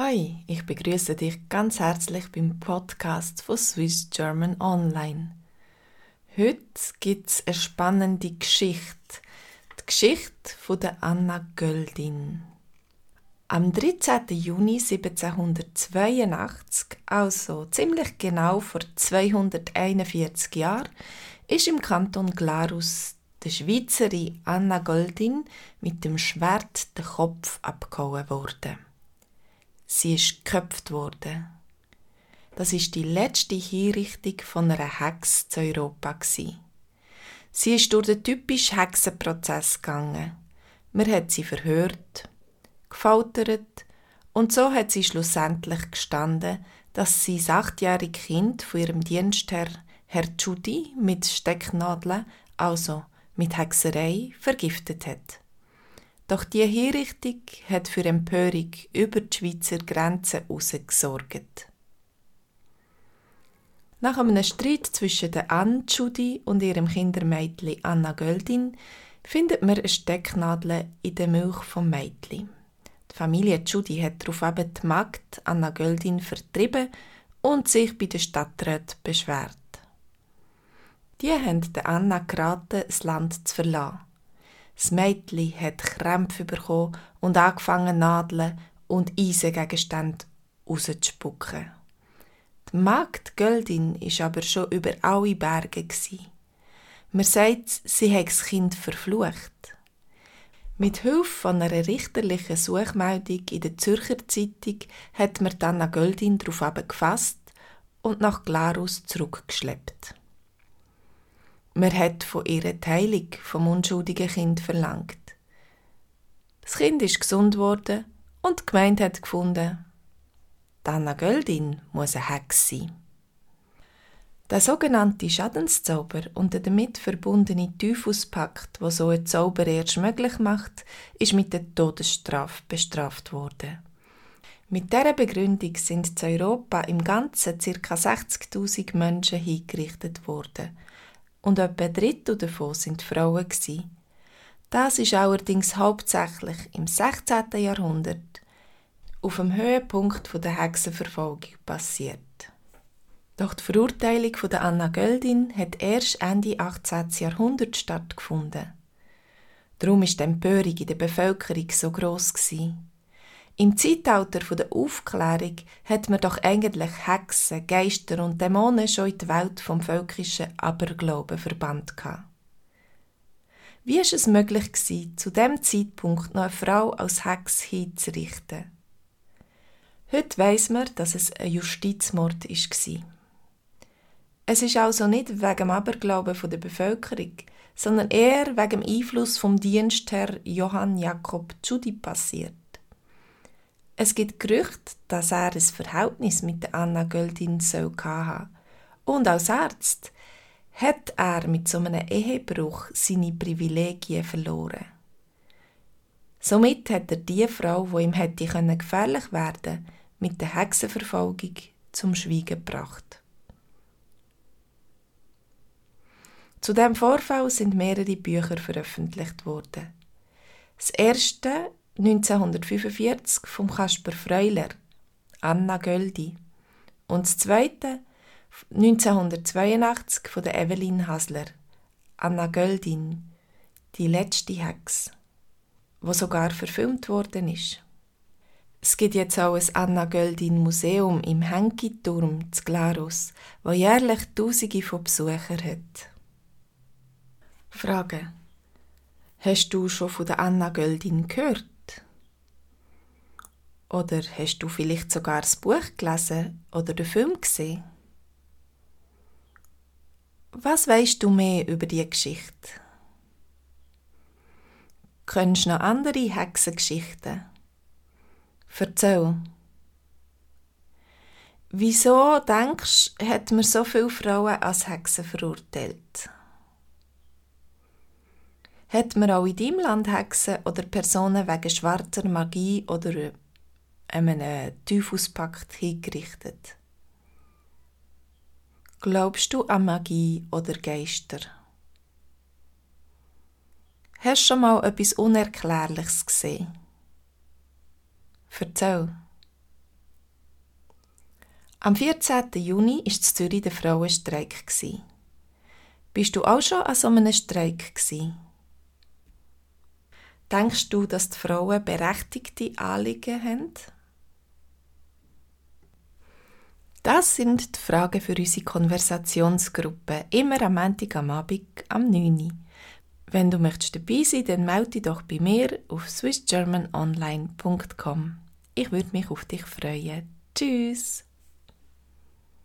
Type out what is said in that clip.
Hi, ich begrüße dich ganz herzlich beim Podcast von Swiss German Online. Heute gibt es eine spannende Geschichte. Die Geschichte von der Anna Göldin. Am 13. Juni 1782, also ziemlich genau vor 241 Jahren, ist im Kanton Glarus der Schweizerin Anna Goldin mit dem Schwert den Kopf abgehauen worden. Sie ist geköpft worden. Das ist die letzte Hinrichtung von einer Hex zu Europa. Sie ist durch den typischen Hexenprozess gegangen. Man hat sie verhört, gefoltert und so hat sie schlussendlich gestanden, dass sie das achtjährige Kind von ihrem Dienstherr Herr Judy mit Stecknadeln, also mit Hexerei, vergiftet hat. Doch die Hinrichtung hat für Empörung über die Schweizer Grenzen gesorgt. Nach einem Streit zwischen der Anne Judy und ihrem Kindermädchen Anna Göldin findet man eine Stecknadel in der Milch vom Mädchen. Die Familie Judy hat daraufhin die Magd Anna Göldin vertrieben und sich bei der Stadtrat beschwert. Die haben der Anna geraten, das Land zu verlassen. Das Mädchen hat Krämpfe bekommen und angefangen, Nadeln und Eisengegenstände rauszuspucken. Die Magd Göldin ist aber schon über alle Berge. Man sagt, sie hat das Kind verflucht. Mit Hilfe von einer richterlichen Suchmeldung in der Zürcher Zeitung hat man Anna Göldin darauf gefasst und nach Glarus zurückgeschleppt. Man hat von ihrer Teilung vom unschuldigen Kind verlangt. Das Kind ist gesund worden und die Gemeinde hat gefunden, Anna Göldin muss eine Hex sein. Der sogenannte Schadenszauber und der damit verbundene Teufelspakt, der so einen Zauber erst möglich macht, ist mit der Todesstrafe bestraft worden. Mit dieser Begründung sind in Europa im Ganzen ca. 60.000 Menschen hingerichtet worden und etwa ein Drittel davon sind Frauen. Das ist allerdings hauptsächlich im 16. Jahrhundert auf dem Höhepunkt der Hexenverfolgung passiert. Doch die Verurteilung der Anna Göldin hat erst Ende 18. Jahrhundert stattgefunden. Darum ist die Empörung in der Bevölkerung so gross. Im Zeitalter der Aufklärung hat man doch eigentlich Hexen, Geister und Dämonen schon in die Welt vom völkischen Aberglauben verbannt. Wie war es möglich gewesen, zu dem Zeitpunkt noch eine Frau als Hex hinzurichten? Heute weiss man, dass es ein Justizmord war. Es ist also nicht wegen dem Aberglauben der Bevölkerung, sondern eher wegen dem Einfluss vom Dienstherr Johann Jakob Tschudi passiert. Es gibt Gerüchte, dass er ein Verhältnis mit Anna Göldin soll haben. Und als Arzt hat er mit so einem Ehebruch seine Privilegien verloren. Somit hat er die Frau, wo ihm hätte gefährlich werden, mit der Hexenverfolgung zum Schweigen gebracht. Zu dem Vorfall sind mehrere Bücher veröffentlicht worden. Das erste 1945 vom Kasper Freuler, Anna Göldi. Und das zweite 1982 von der Evelyn Hasler, Anna Göldin, die letzte Hex, wo sogar verfilmt worden ist. Es gibt jetzt auch ein Anna Göldin Museum im Henki-Turm zu Glarus, wo jährlich Tausende von Besuchern hat. Frage: Hast du schon von der Anna Göldin gehört? Oder hast du vielleicht sogar das Buch gelesen oder den Film gesehen? Was weißt du mehr über die Geschichte? Kennst du noch andere Hexengeschichten? Erzähl. Wieso denkst du, hat man so viele Frauen als Hexen verurteilt? Hat man auch in deinem Land Hexen oder Personen wegen schwarzer Magie oder einem Teufelspakt hingerichtet. Glaubst du an Magie oder Geister? Hast du schon mal etwas Unerklärliches gesehen? Erzähl. Am 14. Juni war in Zürich der Frauenstreik. Bist du auch schon an so einem Streik? Gewesen? Denkst du, dass die Frauen berechtigte Anliegen haben? Das sind die Fragen für unsere Konversationsgruppe, immer am Montag am Abend am 9. Wenn du möchtest dabei sein dann melde dich doch bei mir auf swissgermanonline.com. Ich würde mich auf dich freuen. Tschüss!